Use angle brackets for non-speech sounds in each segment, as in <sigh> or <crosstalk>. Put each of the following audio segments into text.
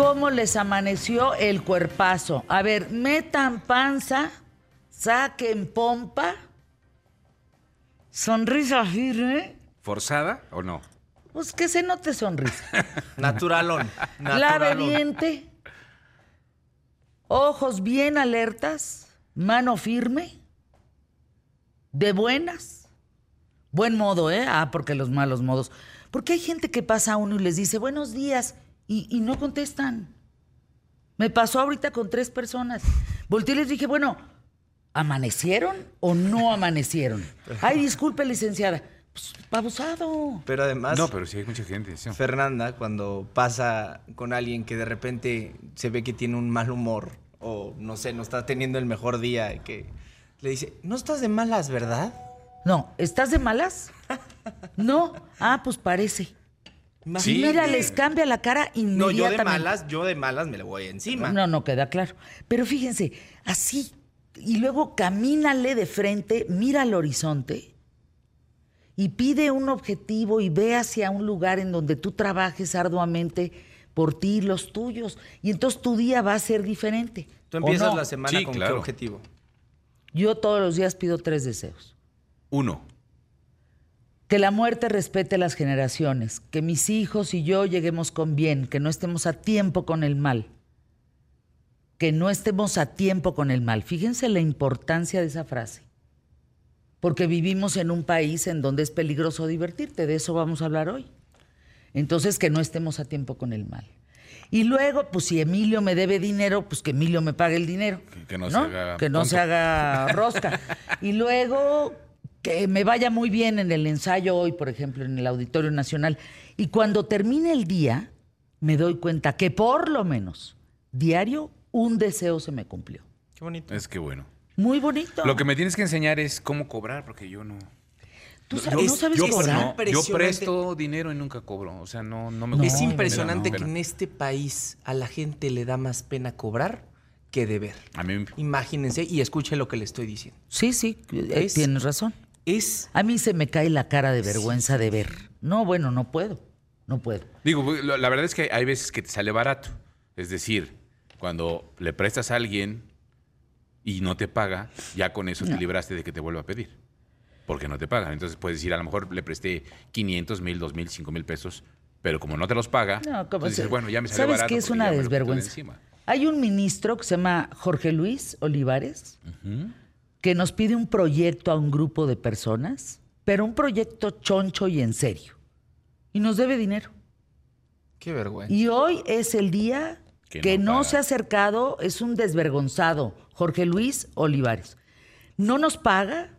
¿Cómo les amaneció el cuerpazo? A ver, metan panza, saquen pompa, sonrisa firme. ¿Forzada o no? Pues que se note sonrisa. <laughs> Naturalón. Lave diente, ojos bien alertas, mano firme, de buenas. Buen modo, ¿eh? Ah, porque los malos modos. Porque hay gente que pasa a uno y les dice buenos días y, y no contestan. Me pasó ahorita con tres personas. Volteé y les dije, bueno, ¿amanecieron o no amanecieron? <laughs> Ay, disculpe, licenciada. Pues, abusado. Pero además, No, pero sí hay mucha gente. sí. Fernanda, cuando pasa con alguien que de repente se ve que tiene un mal humor o no sé, no está teniendo el mejor día, y que le dice, no estás de malas, ¿verdad? No, ¿estás de malas? <laughs> No. Ah, pues parece. Imagínate. Mira, les cambia la cara No, inmediatamente. yo de malas, yo de malas me le voy encima. No, no queda claro. Pero fíjense, así, y luego camínale de frente, mira al horizonte y pide un objetivo y ve hacia un lugar en donde tú trabajes arduamente por ti y los tuyos. Y entonces tu día va a ser diferente. Tú ¿o empiezas no? la semana Sí, con claro. qué objetivo. Yo todos los días pido tres deseos. Uno. Que la muerte respete las generaciones, que mis hijos y yo lleguemos con bien, que no estemos a tiempo con el mal. Que no estemos a tiempo con el mal. Fíjense la importancia de esa frase. Porque vivimos en un país en donde es peligroso divertirte, de eso vamos a hablar hoy. Entonces, que no estemos a tiempo con el mal. Y luego, pues si Emilio me debe dinero, pues que Emilio me pague el dinero. Que- que no se haga Que no se haga rosca. <laughs> Y luego que me vaya muy bien en el ensayo hoy, por ejemplo, en el Auditorio Nacional. Y cuando termine el día, me doy cuenta que por lo menos diario un deseo se me cumplió. Qué bonito. Es que bueno. Muy bonito. Lo que me tienes que enseñar es cómo cobrar, porque yo no. ¿Tú yo- sa- no es- sabes yo, cobrar? no, yo presto dinero y nunca cobro. O sea, no, no me No, es impresionante que en este país a la gente le da más pena cobrar que deber. A mí Imagínense y escuche lo que le estoy diciendo. Sí, sí, eh, Es- tienes razón. Es A mí se me cae la cara de vergüenza de ver. No, bueno, no puedo. No puedo. Digo, lo- la verdad es que hay veces que te sale barato. Es decir, cuando le prestas a alguien y no te paga, ya con eso te libraste de que te vuelva a pedir. Porque no te pagan. Entonces puedes decir, a lo mejor le presté 500 mil, 2 mil, 5 mil pesos, pero como no te los paga, No, ¿cómo pues dices, se- bueno, ya me ¿Sabes barato. qué es una desvergüenza? Hay un ministro que se llama Jorge Luis Olivares que nos pide un proyecto a un grupo de personas, pero un proyecto choncho y en serio. Y nos debe dinero. qué vergüenza. Y hoy es el día Que que, no no, se ha acercado, es un desvergonzado, Jorge Luis Olivares. No nos paga,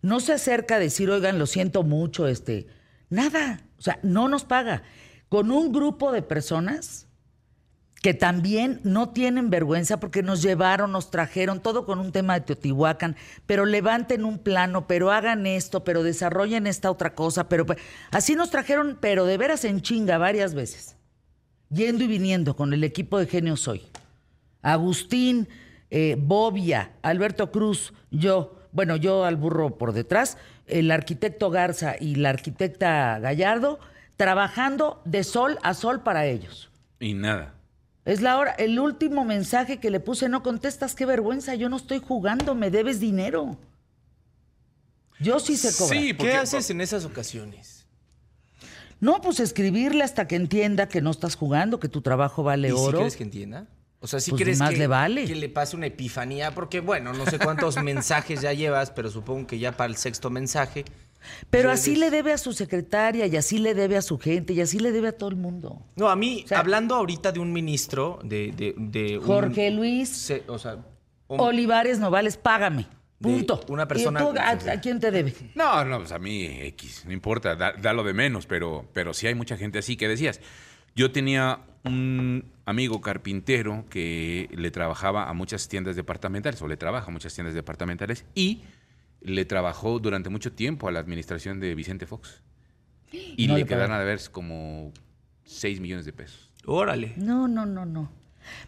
no se acerca a decir, oigan, lo siento mucho, este, nada, o sea, no nos paga. Con un grupo de personas que también no tienen vergüenza porque nos llevaron, nos trajeron, todo con un tema de Teotihuacán, pero levanten un plano, pero hagan esto, pero desarrollen esta otra cosa, pero así nos trajeron, pero de veras en chinga varias veces, yendo y viniendo con el equipo de Genio Soy. Agustín, eh, Bobia, Alberto Cruz, yo, bueno, yo al burro por detrás, el arquitecto Garza y la arquitecta Gallardo, trabajando de sol a sol para ellos. Y nada. Es la hora, el último mensaje que le puse, no contestas, qué vergüenza, yo no estoy jugando, me debes dinero. Yo sí sé cobrar. Sí, ¿Qué porque- haces en esas ocasiones? No, pues escribirle hasta que entienda que no estás jugando, que tu trabajo vale ¿Y si crees que entienda? O sea, si Pues crees más que, le vale. que le pase una epifanía, porque bueno, no sé cuántos <laughs> mensajes ya llevas, pero supongo que ya para el sexto mensaje. Pero así le debe a su secretaria, y así le debe a su gente, y así le debe a todo el mundo. No, a mí, O sea- hablando ahorita de un ministro, de, de, de un- Jorge Luis se- o sea, un- Olivares Novales, págame. Punto. una persona- ¿Y tú, a, a quién te debe? No, no, pues a mí X, no importa, da, da lo de menos, pero, pero sí hay mucha gente así que decías. Yo tenía un amigo carpintero que le trabajaba a muchas tiendas departamentales, o le trabaja a muchas tiendas departamentales, y le trabajó durante mucho tiempo a la administración de Vicente Fox. Y No le le quedaron a ver como 6 millones de pesos. Órale. No, no, no, no.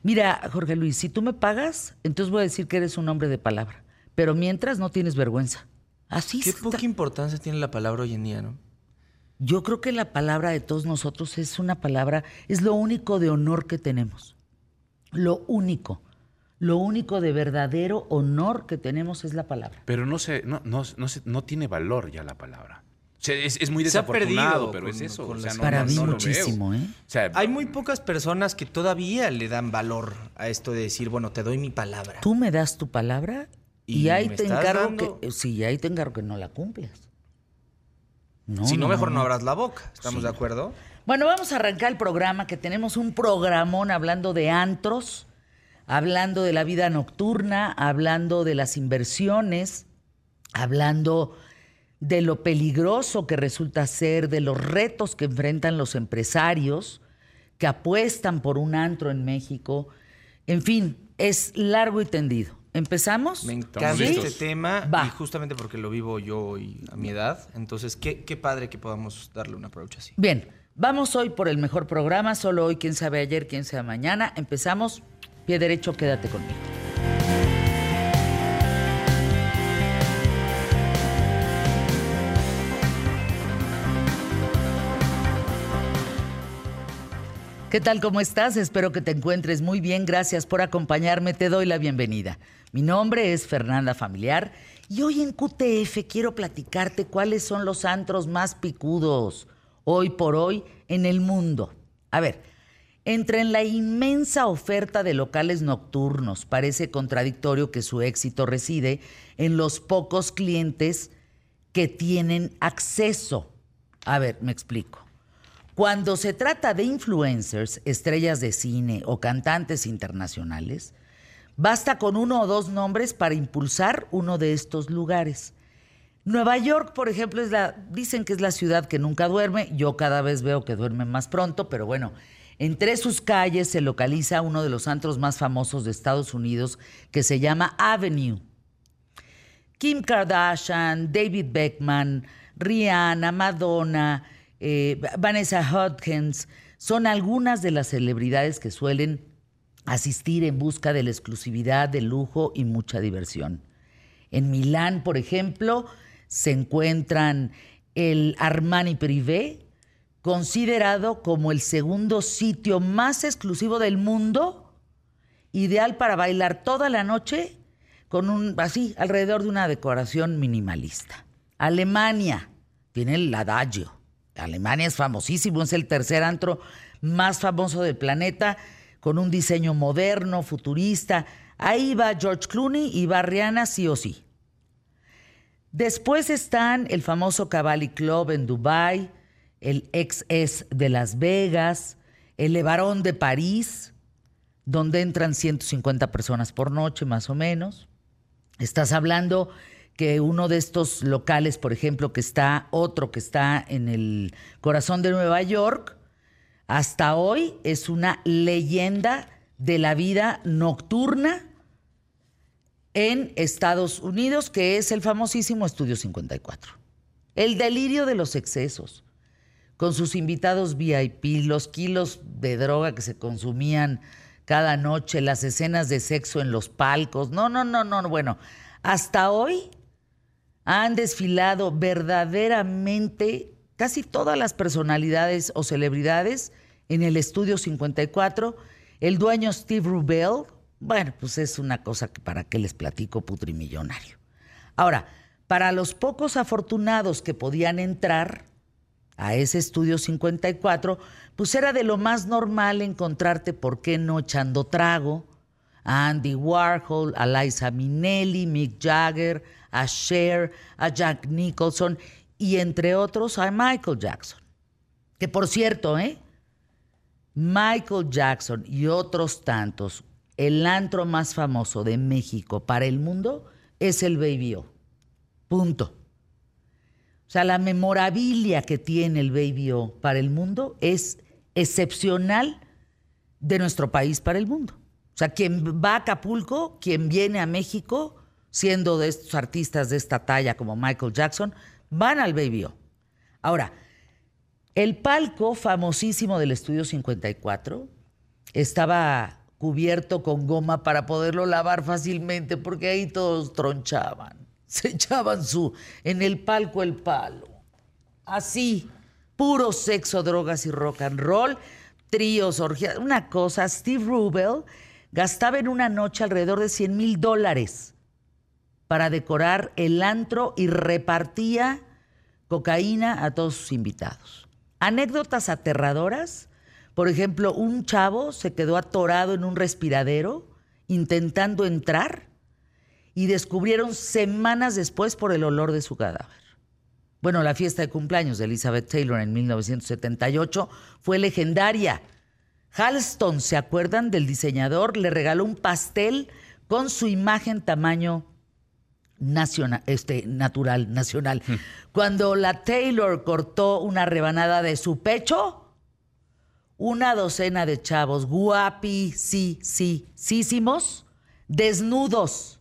Mira, Jorge Luis, si tú me pagas, entonces voy a decir que eres un hombre de palabra. Pero mientras no tienes vergüenza. Así Qué está. poca importancia tiene la palabra hoy en día, ¿no? Yo creo que la palabra de todos nosotros es una palabra, es lo único de honor que tenemos. Lo único. Lo único de verdadero honor que tenemos es la palabra. Pero no se, no, no, no, se- no tiene valor ya la palabra. O sea, es, es muy Se ha desafortunado, perdido pero con- es eso. o sea, no- Para no- mí no muchísimo, ¿eh? O sea, Hay muy pocas personas que todavía le dan valor a esto de decir, bueno, te doy mi palabra. Tú me das tu palabra y, Y ahí te encargo dando- que sí, ahí te encargo que no la cumplas. No, si no, mejor no, no. abras la boca. ¿Estamos Sí. de acuerdo? Bueno, vamos a arrancar el programa, que tenemos un programón hablando de antros, hablando de la vida nocturna, hablando de las inversiones, hablando de lo peligroso que resulta ser, de los retos que enfrentan los empresarios que apuestan por un antro en México. En fin, es largo y tendido. ¿Empezamos? Me encanta este tema Va. y justamente porque lo vivo yo y a mi edad. Entonces, qué, qué padre que podamos darle un approach así. Bien, vamos hoy por el mejor programa, solo hoy, quién sabe ayer, quién sabe mañana. Empezamos, pie derecho, quédate conmigo. ¿Qué tal? ¿Cómo estás? Espero que te encuentres muy bien. Gracias por acompañarme. Te doy la bienvenida. Mi nombre es Fernanda Familiar y hoy en QTF quiero platicarte cuáles son los antros más picudos hoy por hoy en el mundo. A ver, entre en la inmensa oferta de locales nocturnos, parece contradictorio que su éxito reside en los pocos clientes que tienen acceso. A ver, me explico. Cuando se trata de influencers, estrellas de cine o cantantes internacionales, basta con uno o dos nombres para impulsar uno de estos lugares. Nueva York, por ejemplo, es la, dicen que es la ciudad que nunca duerme. Yo cada vez veo que duerme más pronto, pero bueno, entre sus calles se localiza uno de los antros más famosos de Estados Unidos que se llama Avenue. Kim Kardashian, David Beckman, Rihanna, Madonna, eh, Vanessa Hudgens, son algunas de las celebridades que suelen asistir en busca de la exclusividad, del lujo y mucha diversión. En Milán, por ejemplo, se encuentran el Armani Privé, considerado como el segundo sitio más exclusivo del mundo, ideal para bailar toda la noche con un así alrededor de una decoración minimalista. Alemania tiene el Adagio. Alemania es famosísimo, es el tercer antro más famoso del planeta, con un diseño moderno, futurista. Ahí va George Clooney y va Rihanna sí o sí. Después están el famoso Cavalli Club en Dubai, el XS de Las Vegas, el Levarón de París, donde entran 150 personas por noche más o menos. Estás hablando que uno de estos locales, por ejemplo, que está, otro que está en el corazón de Nueva York, hasta hoy es una leyenda de la vida nocturna en Estados Unidos, que es el famosísimo Estudio 54. El delirio de los excesos, con sus invitados VIP, los kilos de droga que se consumían cada noche, las escenas de sexo en los palcos. No, no, no, no, bueno, hasta hoy han desfilado verdaderamente casi todas las personalidades o celebridades en el Estudio 54. El dueño Steve Rubel, bueno, pues es una cosa que para qué les platico putrimillonario. Ahora, para los pocos afortunados que podían entrar a ese Estudio 54, pues era de lo más normal encontrarte, ¿por qué no echando trago? A Andy Warhol, a Liza Minnelli, Mick Jagger, a Cher, a Jack Nicholson y entre otros a Michael Jackson. Que por cierto, ¿eh? Michael Jackson y otros tantos, el antro más famoso de México para el mundo es el Baby O. Punto. O sea, la memorabilia que tiene el Baby O para el mundo es excepcional de nuestro país para el mundo. O sea, quien va a Acapulco, quien viene a México, siendo de estos artistas de esta talla como Michael Jackson, van al Baby O. Ahora, el palco famosísimo del Estudio 54 estaba cubierto con goma para poderlo lavar fácilmente, porque ahí todos tronchaban. <laughs> Se echaban su en el palco el palo. Así, puro sexo, drogas y rock and roll, tríos, orgías, una cosa. Steve Rubel gastaba en una noche alrededor de 100 mil dólares para decorar el antro y repartía cocaína a todos sus invitados. Anécdotas aterradoras. Por ejemplo, un chavo se quedó atorado en un respiradero intentando entrar y descubrieron semanas después por el olor de su cadáver. Bueno, la fiesta de cumpleaños de Elizabeth Taylor en 1978 fue legendaria. Halston, ¿se acuerdan del diseñador? Le regaló un pastel con su imagen tamaño nacional, este, natural, nacional. Hmm. Cuando la Taylor cortó una rebanada de su pecho, una docena de chavos guapi, sí, sí, sísimos, desnudos,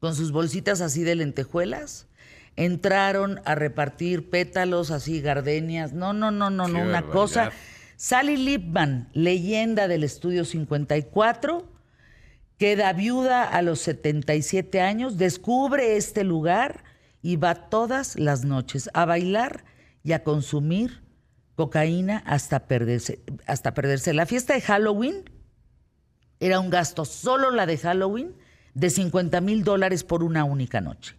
con sus bolsitas así de lentejuelas, entraron a repartir pétalos así, gardenias. No, no, no, no, no, una cosa. Sally Lipman, leyenda del estudio 54, queda viuda a los 77 años, descubre este lugar y va todas las noches a bailar y a consumir cocaína hasta perderse, hasta perderse. La fiesta de Halloween era un gasto, solo la de Halloween, de 50 mil dólares por una única noche.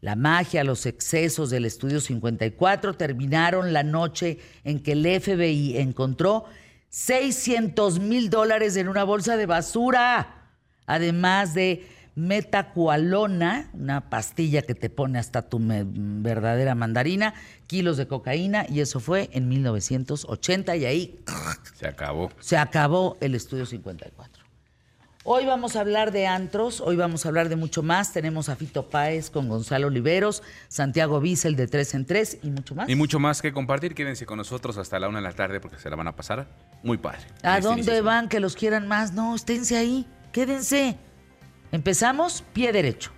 La magia, los excesos del estudio 54 terminaron la noche en que el FBI encontró 600 mil dólares en una bolsa de basura, además de metacualona, una pastilla que te pone hasta tu verdadera mandarina, kilos de cocaína, y eso fue en 1980 y ahí se acabó. Se acabó el estudio 54. Hoy vamos a hablar de antros, hoy vamos a hablar de mucho más. Tenemos a Fito Páez con Gonzalo Oliveros, Santiago Bissell de Tres en Tres y mucho más. Y mucho más que compartir. Quédense con nosotros hasta la una de la tarde porque se la van a pasar muy padre. ¿A este dónde van que los quieran más? No, esténse ahí, quédense. Empezamos pie derecho.